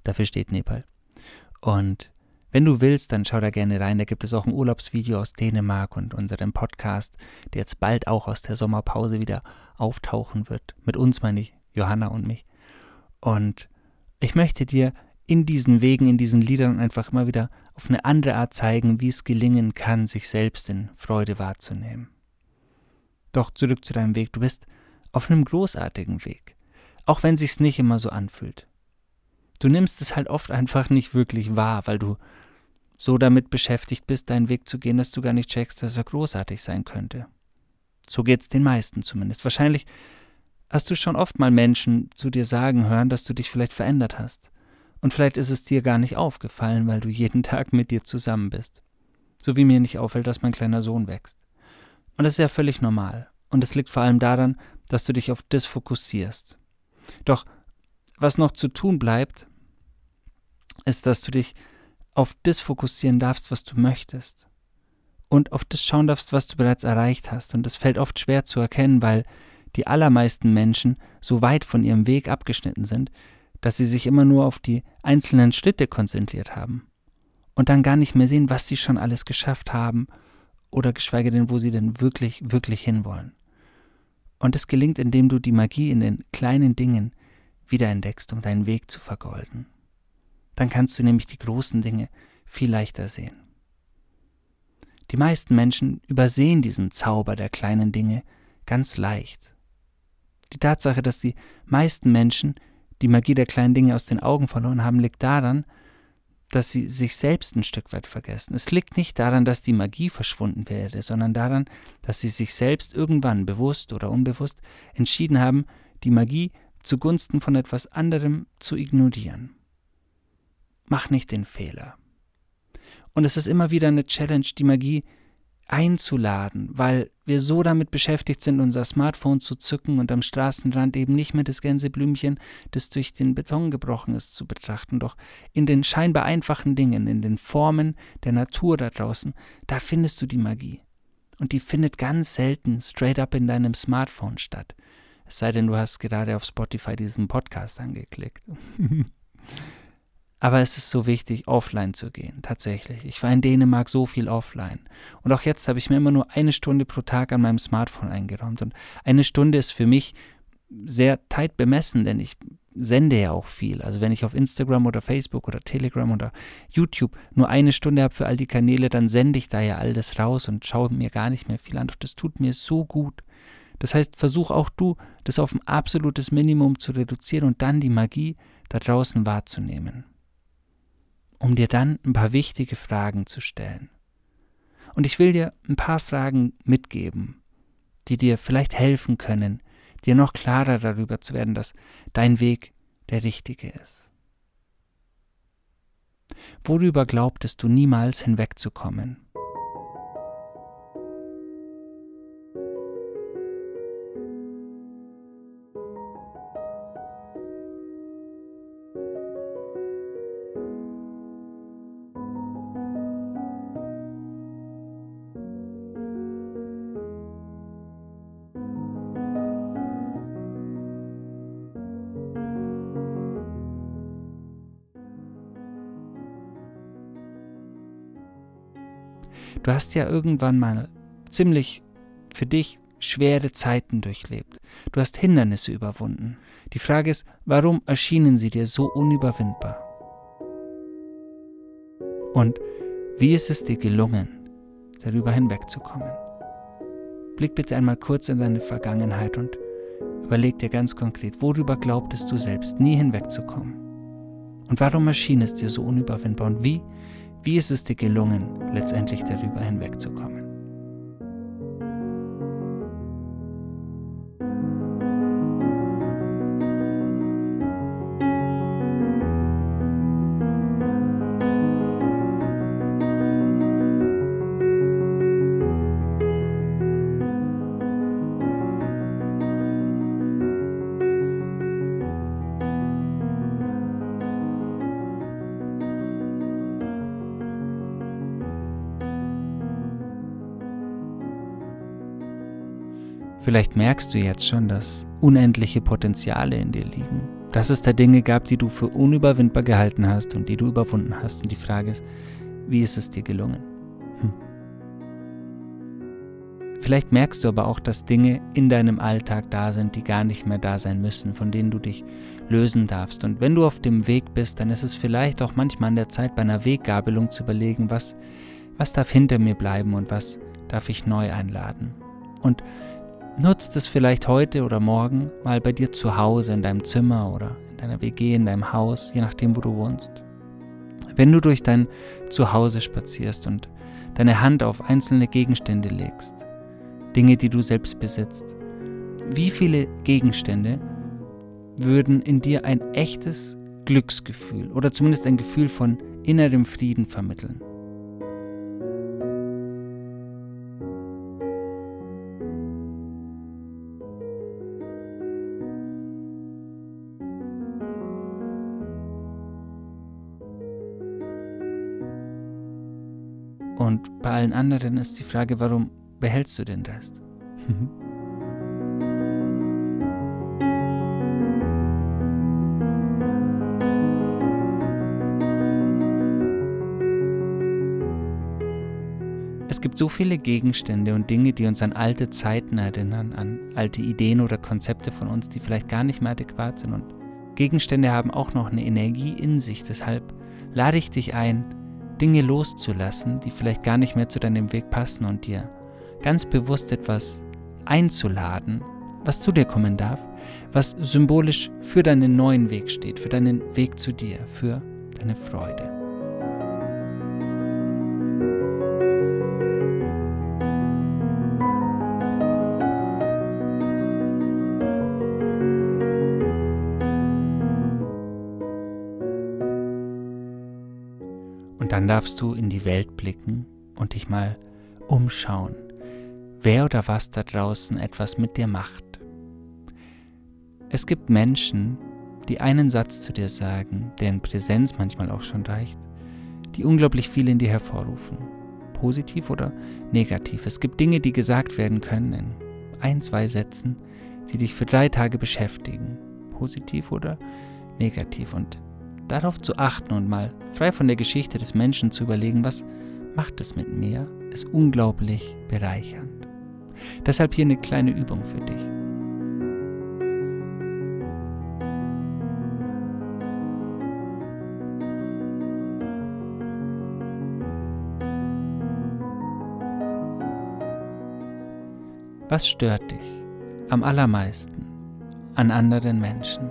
Speaker 1: Dafür steht Nepal. Und wenn du willst, dann schau da gerne rein. Da gibt es auch ein Urlaubsvideo aus Dänemark und unseren Podcast, der jetzt bald auch aus der Sommerpause wieder auftauchen wird. Mit uns meine ich, Johanna und mich. Und ich möchte dir in diesen Wegen, in diesen Liedern einfach immer wieder auf eine andere Art zeigen, wie es gelingen kann, sich selbst in Freude wahrzunehmen. Doch zurück zu deinem Weg, du bist auf einem großartigen Weg, auch wenn sich's nicht immer so anfühlt. Du nimmst es halt oft einfach nicht wirklich wahr, weil du so damit beschäftigt bist, deinen Weg zu gehen, dass du gar nicht checkst, dass er großartig sein könnte. So geht's den meisten zumindest. Wahrscheinlich hast du schon oft mal Menschen zu dir sagen hören, dass du dich vielleicht verändert hast und vielleicht ist es dir gar nicht aufgefallen, weil du jeden Tag mit dir zusammen bist. So wie mir nicht auffällt, dass mein kleiner Sohn wächst. Und das ist ja völlig normal. Und es liegt vor allem daran, dass du dich auf das fokussierst. Doch was noch zu tun bleibt, ist, dass du dich auf das fokussieren darfst, was du möchtest. Und auf das schauen darfst, was du bereits erreicht hast. Und das fällt oft schwer zu erkennen, weil die allermeisten Menschen so weit von ihrem Weg abgeschnitten sind, dass sie sich immer nur auf die einzelnen Schritte konzentriert haben und dann gar nicht mehr sehen, was sie schon alles geschafft haben oder geschweige denn, wo sie denn wirklich, wirklich hinwollen. Und es gelingt, indem du die Magie in den kleinen Dingen wiederentdeckst, um deinen Weg zu vergolden. Dann kannst du nämlich die großen Dinge viel leichter sehen. Die meisten Menschen übersehen diesen Zauber der kleinen Dinge ganz leicht. Die Tatsache, dass die meisten Menschen die Magie der kleinen Dinge aus den Augen verloren haben, liegt daran, dass sie sich selbst ein Stück weit vergessen. Es liegt nicht daran, dass die Magie verschwunden wäre, sondern daran, dass sie sich selbst irgendwann bewusst oder unbewusst entschieden haben, die Magie zugunsten von etwas anderem zu ignorieren. Mach nicht den Fehler. Und es ist immer wieder eine Challenge, die Magie einzuladen, weil wir so damit beschäftigt sind, unser Smartphone zu zücken und am Straßenrand eben nicht mehr das Gänseblümchen, das durch den Beton gebrochen ist, zu betrachten. Doch in den scheinbar einfachen Dingen, in den Formen der Natur da draußen, da findest du die Magie. Und die findet ganz selten straight up in deinem Smartphone statt. Es sei denn, du hast gerade auf Spotify diesen Podcast angeklickt. Aber es ist so wichtig, offline zu gehen, tatsächlich. Ich war in Dänemark so viel offline. Und auch jetzt habe ich mir immer nur eine Stunde pro Tag an meinem Smartphone eingeräumt. Und eine Stunde ist für mich sehr tight bemessen, denn ich sende ja auch viel. Also wenn ich auf Instagram oder Facebook oder Telegram oder YouTube nur eine Stunde habe für all die Kanäle, dann sende ich da ja alles raus und schaue mir gar nicht mehr viel an. Doch das tut mir so gut. Das heißt, versuch auch du, das auf ein absolutes Minimum zu reduzieren und dann die Magie da draußen wahrzunehmen um dir dann ein paar wichtige Fragen zu stellen. Und ich will dir ein paar Fragen mitgeben, die dir vielleicht helfen können, dir noch klarer darüber zu werden, dass dein Weg der richtige ist. Worüber glaubtest du niemals hinwegzukommen? Du hast ja irgendwann mal ziemlich für dich schwere Zeiten durchlebt. Du hast Hindernisse überwunden. Die Frage ist, warum erschienen sie dir so unüberwindbar? Und wie ist es dir gelungen, darüber hinwegzukommen? Blick bitte einmal kurz in deine Vergangenheit und überleg dir ganz konkret, worüber glaubtest du selbst nie hinwegzukommen? Und warum erschien es dir so unüberwindbar? Und wie wie ist es dir gelungen, letztendlich darüber hinwegzukommen? Vielleicht merkst du jetzt schon, dass unendliche Potenziale in dir liegen. Dass es da Dinge gab, die du für unüberwindbar gehalten hast und die du überwunden hast. Und die Frage ist, wie ist es dir gelungen? Hm. Vielleicht merkst du aber auch, dass Dinge in deinem Alltag da sind, die gar nicht mehr da sein müssen, von denen du dich lösen darfst. Und wenn du auf dem Weg bist, dann ist es vielleicht auch manchmal an der Zeit, bei einer Weggabelung zu überlegen, was, was darf hinter mir bleiben und was darf ich neu einladen. Und Nutzt es vielleicht heute oder morgen mal bei dir zu Hause, in deinem Zimmer oder in deiner WG, in deinem Haus, je nachdem, wo du wohnst. Wenn du durch dein Zuhause spazierst und deine Hand auf einzelne Gegenstände legst, Dinge, die du selbst besitzt, wie viele Gegenstände würden in dir ein echtes Glücksgefühl oder zumindest ein Gefühl von innerem Frieden vermitteln? Bei allen anderen ist die Frage, warum behältst du den Rest? Es gibt so viele Gegenstände und Dinge, die uns an alte Zeiten erinnern, an alte Ideen oder Konzepte von uns, die vielleicht gar nicht mehr adäquat sind. Und Gegenstände haben auch noch eine Energie in sich. Deshalb lade ich dich ein, Dinge loszulassen, die vielleicht gar nicht mehr zu deinem Weg passen und dir ganz bewusst etwas einzuladen, was zu dir kommen darf, was symbolisch für deinen neuen Weg steht, für deinen Weg zu dir, für deine Freude. Und dann darfst du in die Welt blicken und dich mal umschauen, wer oder was da draußen etwas mit dir macht. Es gibt Menschen, die einen Satz zu dir sagen, deren Präsenz manchmal auch schon reicht, die unglaublich viel in dir hervorrufen, positiv oder negativ. Es gibt Dinge, die gesagt werden können in ein, zwei Sätzen, die dich für drei Tage beschäftigen, positiv oder negativ. Und darauf zu achten und mal frei von der Geschichte des Menschen zu überlegen, was macht es mit mir, ist unglaublich bereichernd. Deshalb hier eine kleine Übung für dich. Was stört dich am allermeisten an anderen Menschen?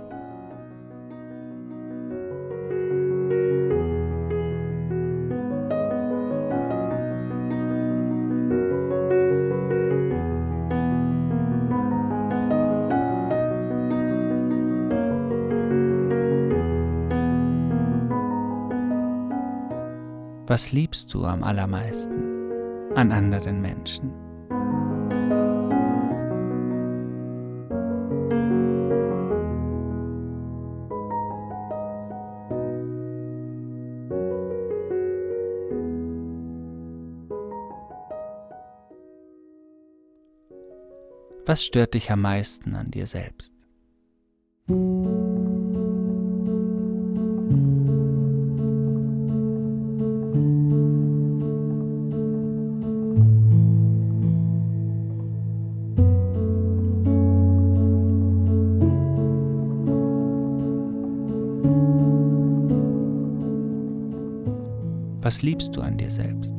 Speaker 1: Was liebst du am allermeisten an anderen Menschen? Was stört dich am meisten an dir selbst? Was liebst du an dir selbst?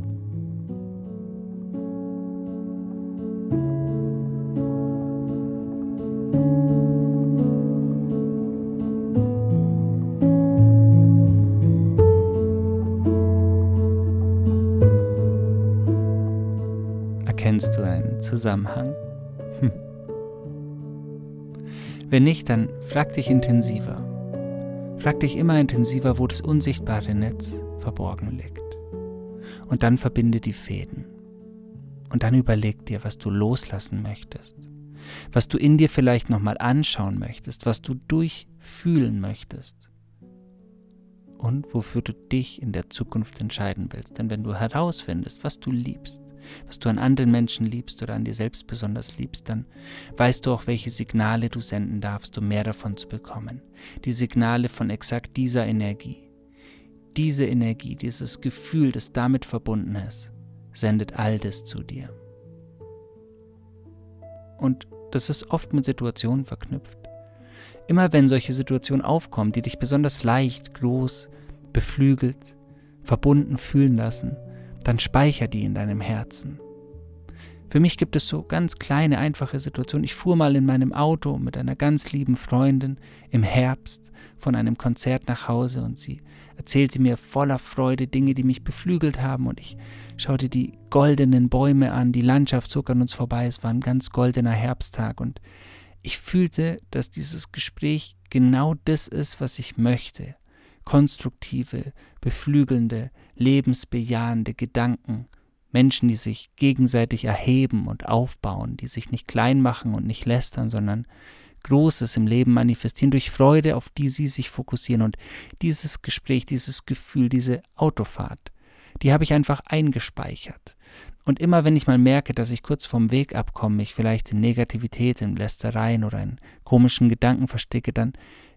Speaker 1: Erkennst du einen Zusammenhang? Hm. Wenn nicht, dann frag dich intensiver. Frag dich immer intensiver, wo das unsichtbare Netz verborgen liegt. Und dann verbinde die Fäden. Und dann überleg dir, was du loslassen möchtest, was du in dir vielleicht nochmal anschauen möchtest, was du durchfühlen möchtest und wofür du dich in der Zukunft entscheiden willst. Denn wenn du herausfindest, was du liebst, was du an anderen Menschen liebst oder an dir selbst besonders liebst, dann weißt du auch, welche Signale du senden darfst, um mehr davon zu bekommen. Die Signale von exakt dieser Energie. Diese Energie, dieses Gefühl, das damit verbunden ist, sendet all das zu dir. Und das ist oft mit Situationen verknüpft. Immer wenn solche Situationen aufkommen, die dich besonders leicht, groß, beflügelt, verbunden fühlen lassen, dann speicher die in deinem Herzen. Für mich gibt es so ganz kleine, einfache Situationen. Ich fuhr mal in meinem Auto mit einer ganz lieben Freundin im Herbst von einem Konzert nach Hause und sie erzählte mir voller Freude Dinge, die mich beflügelt haben. Und ich schaute die goldenen Bäume an, die Landschaft zog an uns vorbei, es war ein ganz goldener Herbsttag. Und ich fühlte, dass dieses Gespräch genau das ist, was ich möchte. Konstruktive, beflügelnde, lebensbejahende Gedanken, Menschen, die sich gegenseitig erheben und aufbauen, die sich nicht klein machen und nicht lästern, sondern Großes im Leben manifestieren durch Freude, auf die sie sich fokussieren. Und dieses Gespräch, dieses Gefühl, diese Autofahrt, die habe ich einfach eingespeichert. Und immer wenn ich mal merke, dass ich kurz vom Weg abkomme, mich vielleicht in Negativität, in Lästereien oder in komischen Gedanken verstecke, dann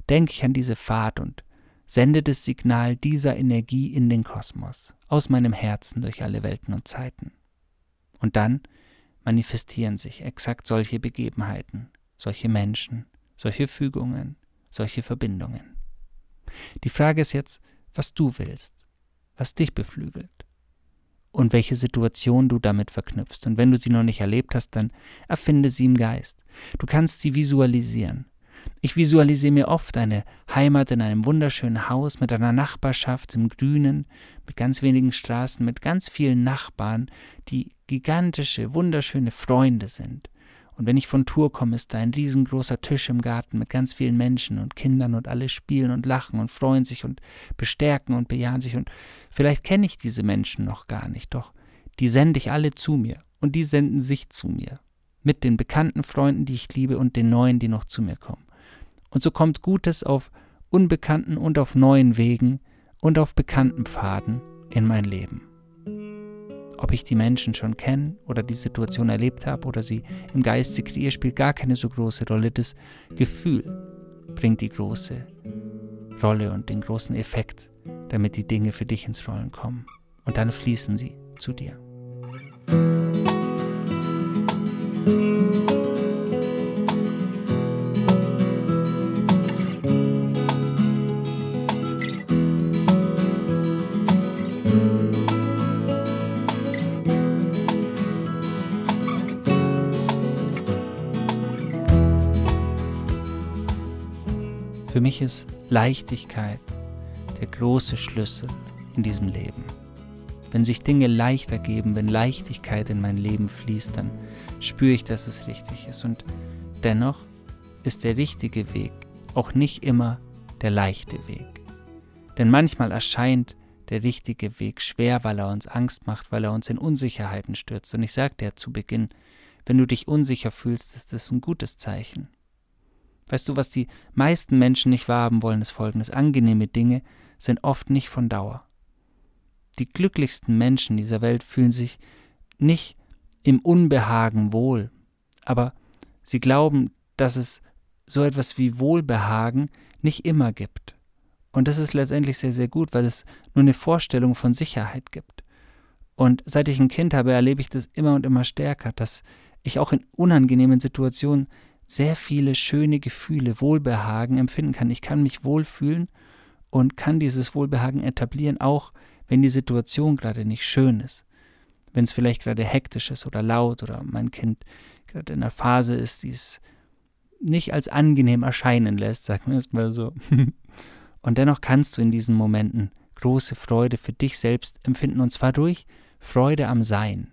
Speaker 1: denke ich an diese Fahrt und sende das Signal dieser Energie in den Kosmos, aus meinem Herzen durch alle Welten und Zeiten. Und dann manifestieren sich exakt solche Begebenheiten, solche Menschen, solche Fügungen, solche Verbindungen. Die Frage ist jetzt, was du willst, was dich beflügelt und welche Situation du damit verknüpfst. Und wenn du sie noch nicht erlebt hast, dann erfinde sie im Geist. Du kannst sie visualisieren. Ich visualisiere mir oft eine Heimat in einem wunderschönen Haus mit einer Nachbarschaft im Grünen, mit ganz wenigen Straßen, mit ganz vielen Nachbarn, die gigantische, wunderschöne Freunde sind. Und wenn ich von Tour komme, ist da ein riesengroßer Tisch im Garten mit ganz vielen Menschen und Kindern und alle spielen und lachen und freuen sich und bestärken und bejahen sich. Und vielleicht kenne ich diese Menschen noch gar nicht, doch die sende ich alle zu mir und die senden sich zu mir. Mit den bekannten Freunden, die ich liebe und den neuen, die noch zu mir kommen. Und so kommt Gutes auf unbekannten und auf neuen Wegen und auf bekannten Pfaden in mein Leben. Ob ich die Menschen schon kenne oder die Situation erlebt habe oder sie im Geiste kreiere, spielt gar keine so große Rolle. Das Gefühl bringt die große Rolle und den großen Effekt, damit die Dinge für dich ins Rollen kommen. Und dann fließen sie zu dir. Für mich ist Leichtigkeit der große Schlüssel in diesem Leben. Wenn sich Dinge leichter geben, wenn Leichtigkeit in mein Leben fließt, dann spüre ich, dass es richtig ist. Und dennoch ist der richtige Weg auch nicht immer der leichte Weg. Denn manchmal erscheint der richtige Weg schwer, weil er uns Angst macht, weil er uns in Unsicherheiten stürzt. Und ich sagte ja zu Beginn, wenn du dich unsicher fühlst, ist das ein gutes Zeichen. Weißt du, was die meisten Menschen nicht wahrhaben wollen, ist folgendes. Angenehme Dinge sind oft nicht von Dauer. Die glücklichsten Menschen dieser Welt fühlen sich nicht im Unbehagen wohl, aber sie glauben, dass es so etwas wie Wohlbehagen nicht immer gibt. Und das ist letztendlich sehr, sehr gut, weil es nur eine Vorstellung von Sicherheit gibt. Und seit ich ein Kind habe, erlebe ich das immer und immer stärker, dass ich auch in unangenehmen Situationen sehr viele schöne Gefühle, Wohlbehagen empfinden kann. Ich kann mich wohlfühlen und kann dieses Wohlbehagen etablieren, auch wenn die Situation gerade nicht schön ist. Wenn es vielleicht gerade hektisch ist oder laut oder mein Kind gerade in einer Phase ist, die es nicht als angenehm erscheinen lässt, sagen wir es mal so. Und dennoch kannst du in diesen Momenten große Freude für dich selbst empfinden und zwar durch Freude am Sein.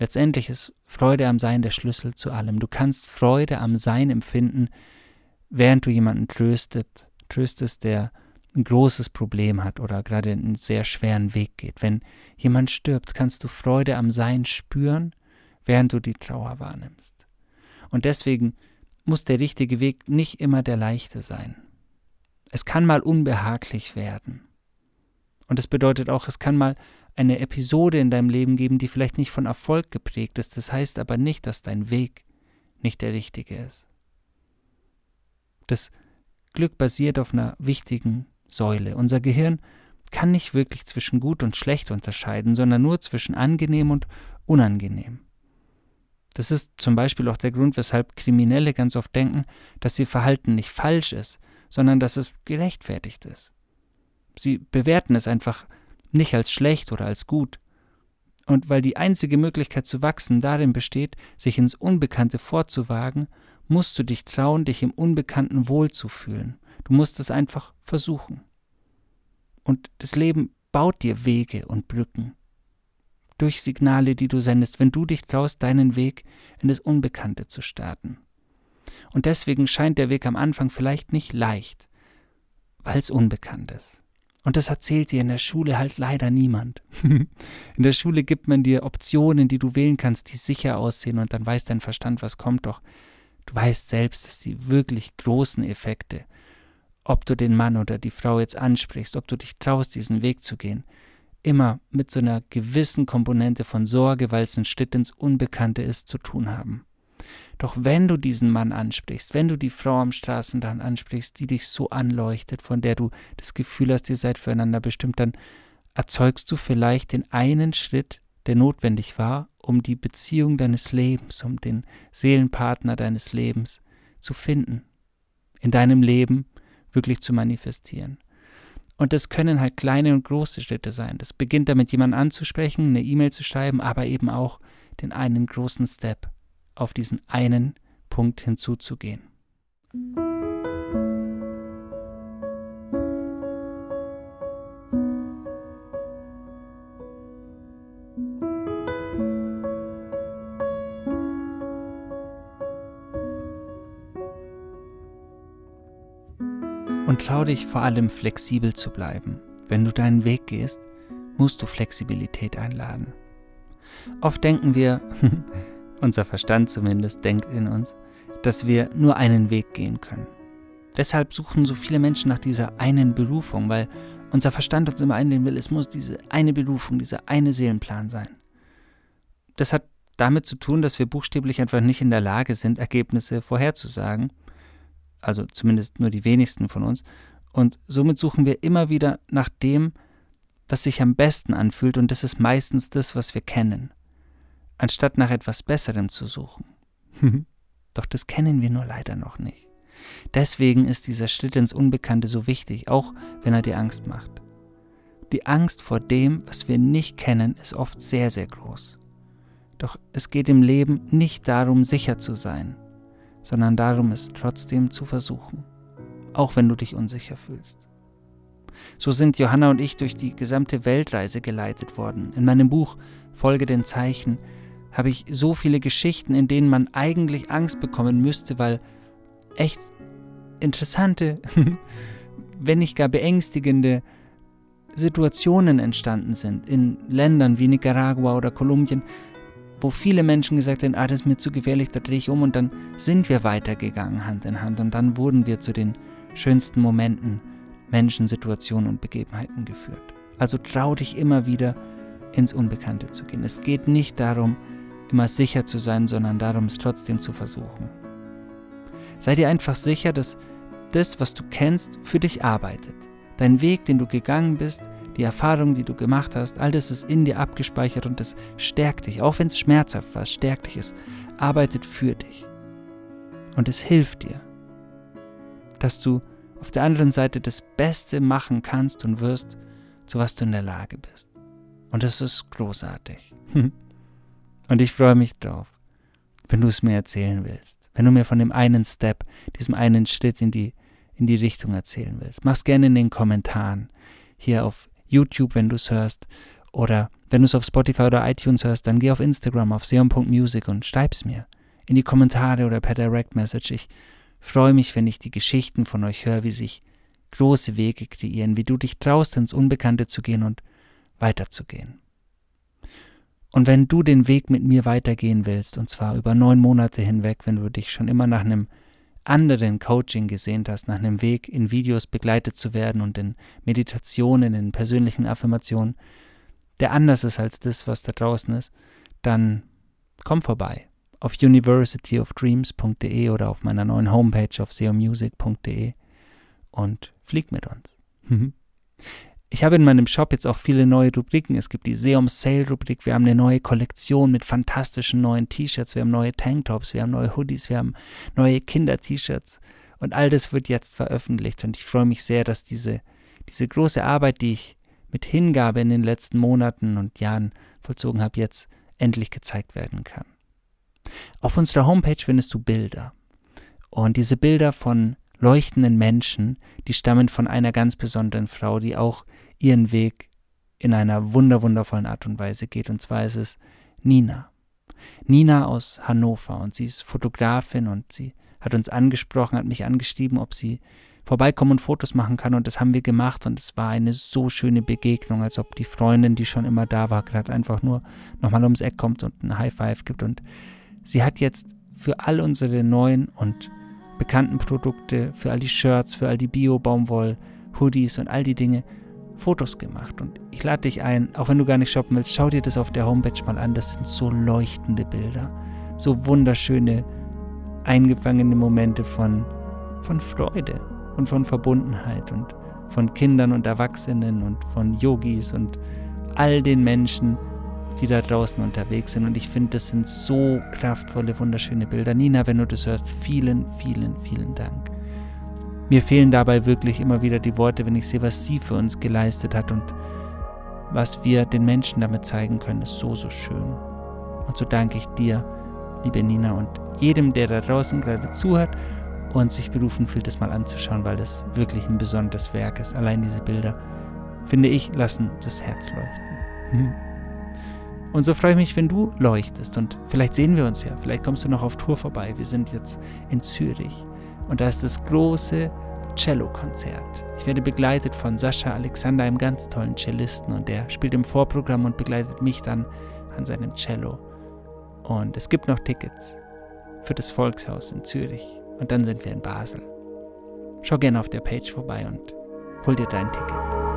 Speaker 1: Letztendlich ist Freude am Sein der Schlüssel zu allem. Du kannst Freude am Sein empfinden, während du jemanden tröstet, tröstest, der ein großes Problem hat oder gerade einen sehr schweren Weg geht. Wenn jemand stirbt, kannst du Freude am Sein spüren, während du die Trauer wahrnimmst. Und deswegen muss der richtige Weg nicht immer der leichte sein. Es kann mal unbehaglich werden. Und das bedeutet auch, es kann mal eine Episode in deinem Leben geben, die vielleicht nicht von Erfolg geprägt ist. Das heißt aber nicht, dass dein Weg nicht der richtige ist. Das Glück basiert auf einer wichtigen Säule. Unser Gehirn kann nicht wirklich zwischen gut und schlecht unterscheiden, sondern nur zwischen angenehm und unangenehm. Das ist zum Beispiel auch der Grund, weshalb Kriminelle ganz oft denken, dass ihr Verhalten nicht falsch ist, sondern dass es gerechtfertigt ist. Sie bewerten es einfach nicht als schlecht oder als gut. Und weil die einzige Möglichkeit zu wachsen darin besteht, sich ins Unbekannte vorzuwagen, musst du dich trauen, dich im Unbekannten wohlzufühlen. Du musst es einfach versuchen. Und das Leben baut dir Wege und Brücken. Durch Signale, die du sendest, wenn du dich traust, deinen Weg in das Unbekannte zu starten. Und deswegen scheint der Weg am Anfang vielleicht nicht leicht, weil es unbekannt ist. Und das erzählt dir in der Schule halt leider niemand. in der Schule gibt man dir Optionen, die du wählen kannst, die sicher aussehen und dann weiß dein Verstand, was kommt doch. Du weißt selbst, dass die wirklich großen Effekte, ob du den Mann oder die Frau jetzt ansprichst, ob du dich traust, diesen Weg zu gehen, immer mit so einer gewissen Komponente von Sorge, weil es ein Schritt ins Unbekannte ist, zu tun haben. Doch wenn du diesen Mann ansprichst, wenn du die Frau am Straßenrand ansprichst, die dich so anleuchtet, von der du das Gefühl hast, ihr seid füreinander bestimmt, dann erzeugst du vielleicht den einen Schritt, der notwendig war, um die Beziehung deines Lebens, um den Seelenpartner deines Lebens zu finden, in deinem Leben wirklich zu manifestieren. Und das können halt kleine und große Schritte sein. Das beginnt damit, jemanden anzusprechen, eine E-Mail zu schreiben, aber eben auch den einen großen Step auf diesen einen Punkt hinzuzugehen. Und trau dich vor allem flexibel zu bleiben. Wenn du deinen Weg gehst, musst du Flexibilität einladen. Oft denken wir, unser Verstand zumindest denkt in uns, dass wir nur einen Weg gehen können. Deshalb suchen so viele Menschen nach dieser einen Berufung, weil unser Verstand uns immer einnehmen will, es muss diese eine Berufung, dieser eine Seelenplan sein. Das hat damit zu tun, dass wir buchstäblich einfach nicht in der Lage sind, Ergebnisse vorherzusagen. Also zumindest nur die wenigsten von uns. Und somit suchen wir immer wieder nach dem, was sich am besten anfühlt, und das ist meistens das, was wir kennen, anstatt nach etwas Besserem zu suchen. Doch das kennen wir nur leider noch nicht. Deswegen ist dieser Schritt ins Unbekannte so wichtig, auch wenn er dir Angst macht. Die Angst vor dem, was wir nicht kennen, ist oft sehr, sehr groß. Doch es geht im Leben nicht darum, sicher zu sein, sondern darum, es trotzdem zu versuchen, auch wenn du dich unsicher fühlst. So sind Johanna und ich durch die gesamte Weltreise geleitet worden. In meinem Buch Folge den Zeichen habe ich so viele Geschichten, in denen man eigentlich Angst bekommen müsste, weil echt interessante, wenn nicht gar beängstigende Situationen entstanden sind in Ländern wie Nicaragua oder Kolumbien, wo viele Menschen gesagt haben, ah, das ist mir zu gefährlich, da drehe ich um und dann sind wir weitergegangen Hand in Hand und dann wurden wir zu den schönsten Momenten, Menschen, Situationen und Begebenheiten geführt. Also trau dich immer wieder ins Unbekannte zu gehen. Es geht nicht darum, immer sicher zu sein, sondern darum, es trotzdem zu versuchen. Sei dir einfach sicher, dass das, was du kennst, für dich arbeitet. Dein Weg, den du gegangen bist, die Erfahrung, die du gemacht hast, all das ist in dir abgespeichert und es stärkt dich, auch wenn es schmerzhaft war, es stärkt dich, es arbeitet für dich. Und es hilft dir, dass du auf der anderen Seite das Beste machen kannst und wirst, zu was du in der Lage bist. Und es ist großartig. und ich freue mich drauf, wenn du es mir erzählen willst. Wenn du mir von dem einen Step, diesem einen Schritt in die, in die Richtung erzählen willst. Mach's gerne in den Kommentaren. Hier auf YouTube, wenn du es hörst. Oder wenn du es auf Spotify oder iTunes hörst, dann geh auf Instagram auf seon.music und schreib's mir. In die Kommentare oder per Direct Message. Ich freue mich, wenn ich die Geschichten von euch höre, wie sich große Wege kreieren, wie du dich traust, ins Unbekannte zu gehen und weiterzugehen. Und wenn du den Weg mit mir weitergehen willst, und zwar über neun Monate hinweg, wenn du dich schon immer nach einem anderen Coaching gesehnt hast, nach einem Weg in Videos begleitet zu werden und in Meditationen, in persönlichen Affirmationen, der anders ist als das, was da draußen ist, dann komm vorbei auf universityofdreams.de oder auf meiner neuen Homepage auf seomusic.de und flieg mit uns. Ich habe in meinem Shop jetzt auch viele neue Rubriken. Es gibt die Seum Sale Rubrik. Wir haben eine neue Kollektion mit fantastischen neuen T-Shirts. Wir haben neue Tanktops. Wir haben neue Hoodies. Wir haben neue Kinder-T-Shirts. Und all das wird jetzt veröffentlicht. Und ich freue mich sehr, dass diese, diese große Arbeit, die ich mit Hingabe in den letzten Monaten und Jahren vollzogen habe, jetzt endlich gezeigt werden kann. Auf unserer Homepage findest du Bilder. Und diese Bilder von leuchtenden Menschen, die stammen von einer ganz besonderen Frau, die auch ihren Weg in einer wunderwundervollen Art und Weise geht. Und zwar ist es Nina. Nina aus Hannover und sie ist Fotografin und sie hat uns angesprochen, hat mich angeschrieben, ob sie vorbeikommen und Fotos machen kann und das haben wir gemacht und es war eine so schöne Begegnung, als ob die Freundin, die schon immer da war, gerade einfach nur nochmal ums Eck kommt und ein High Five gibt und sie hat jetzt für all unsere neuen und bekannten Produkte, für all die Shirts, für all die Bio-Baumwoll, Hoodies und all die Dinge Fotos gemacht. Und ich lade dich ein, auch wenn du gar nicht shoppen willst, schau dir das auf der Homepage mal an. Das sind so leuchtende Bilder, so wunderschöne, eingefangene Momente von, von Freude und von Verbundenheit und von Kindern und Erwachsenen und von Yogis und all den Menschen, die da draußen unterwegs sind. Und ich finde, das sind so kraftvolle, wunderschöne Bilder. Nina, wenn du das hörst, vielen, vielen, vielen Dank. Mir fehlen dabei wirklich immer wieder die Worte, wenn ich sehe, was sie für uns geleistet hat und was wir den Menschen damit zeigen können, ist so, so schön. Und so danke ich dir, liebe Nina, und jedem, der da draußen gerade zuhört und sich berufen fühlt, das mal anzuschauen, weil das wirklich ein besonderes Werk ist. Allein diese Bilder, finde ich, lassen das Herz leuchten. Und so freue ich mich, wenn du leuchtest. Und vielleicht sehen wir uns ja. Vielleicht kommst du noch auf Tour vorbei. Wir sind jetzt in Zürich. Und da ist das große Cello-Konzert. Ich werde begleitet von Sascha Alexander, einem ganz tollen Cellisten. Und der spielt im Vorprogramm und begleitet mich dann an seinem Cello. Und es gibt noch Tickets für das Volkshaus in Zürich. Und dann sind wir in Basel. Schau gerne auf der Page vorbei und hol dir dein Ticket.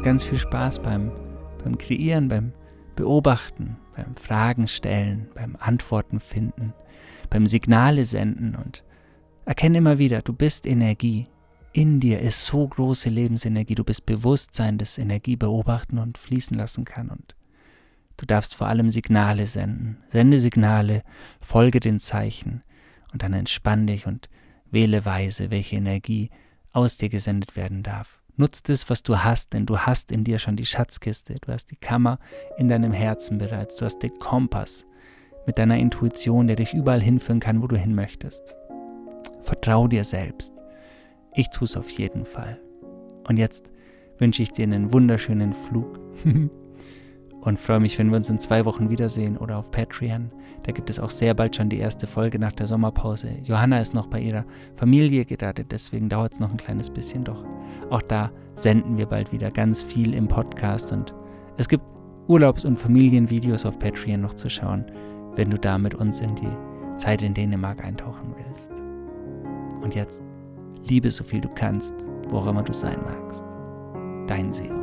Speaker 1: Jetzt ganz viel Spaß beim, beim Kreieren, beim Beobachten, beim Fragen stellen, beim Antworten finden, beim Signale senden und erkenne immer wieder, du bist Energie. In dir ist so große Lebensenergie. Du bist Bewusstsein, das Energie beobachten und fließen lassen kann. Und du darfst vor allem Signale senden. Sende Signale, folge den Zeichen und dann entspann dich und wähle weise, welche Energie aus dir gesendet werden darf. Nutz das, was du hast, denn du hast in dir schon die Schatzkiste. Du hast die Kammer in deinem Herzen bereits. Du hast den Kompass mit deiner Intuition, der dich überall hinführen kann, wo du hin möchtest. Vertrau dir selbst. Ich tue es auf jeden Fall. Und jetzt wünsche ich dir einen wunderschönen Flug und freue mich, wenn wir uns in zwei Wochen wiedersehen oder auf Patreon. Da gibt es auch sehr bald schon die erste Folge nach der Sommerpause. Johanna ist noch bei ihrer Familie gerade, deswegen dauert es noch ein kleines bisschen. Doch auch da senden wir bald wieder ganz viel im Podcast und es gibt Urlaubs- und Familienvideos auf Patreon noch zu schauen, wenn du da mit uns in die Zeit in Dänemark eintauchen willst. Und jetzt liebe so viel du kannst, wo auch immer du sein magst. Dein Seo.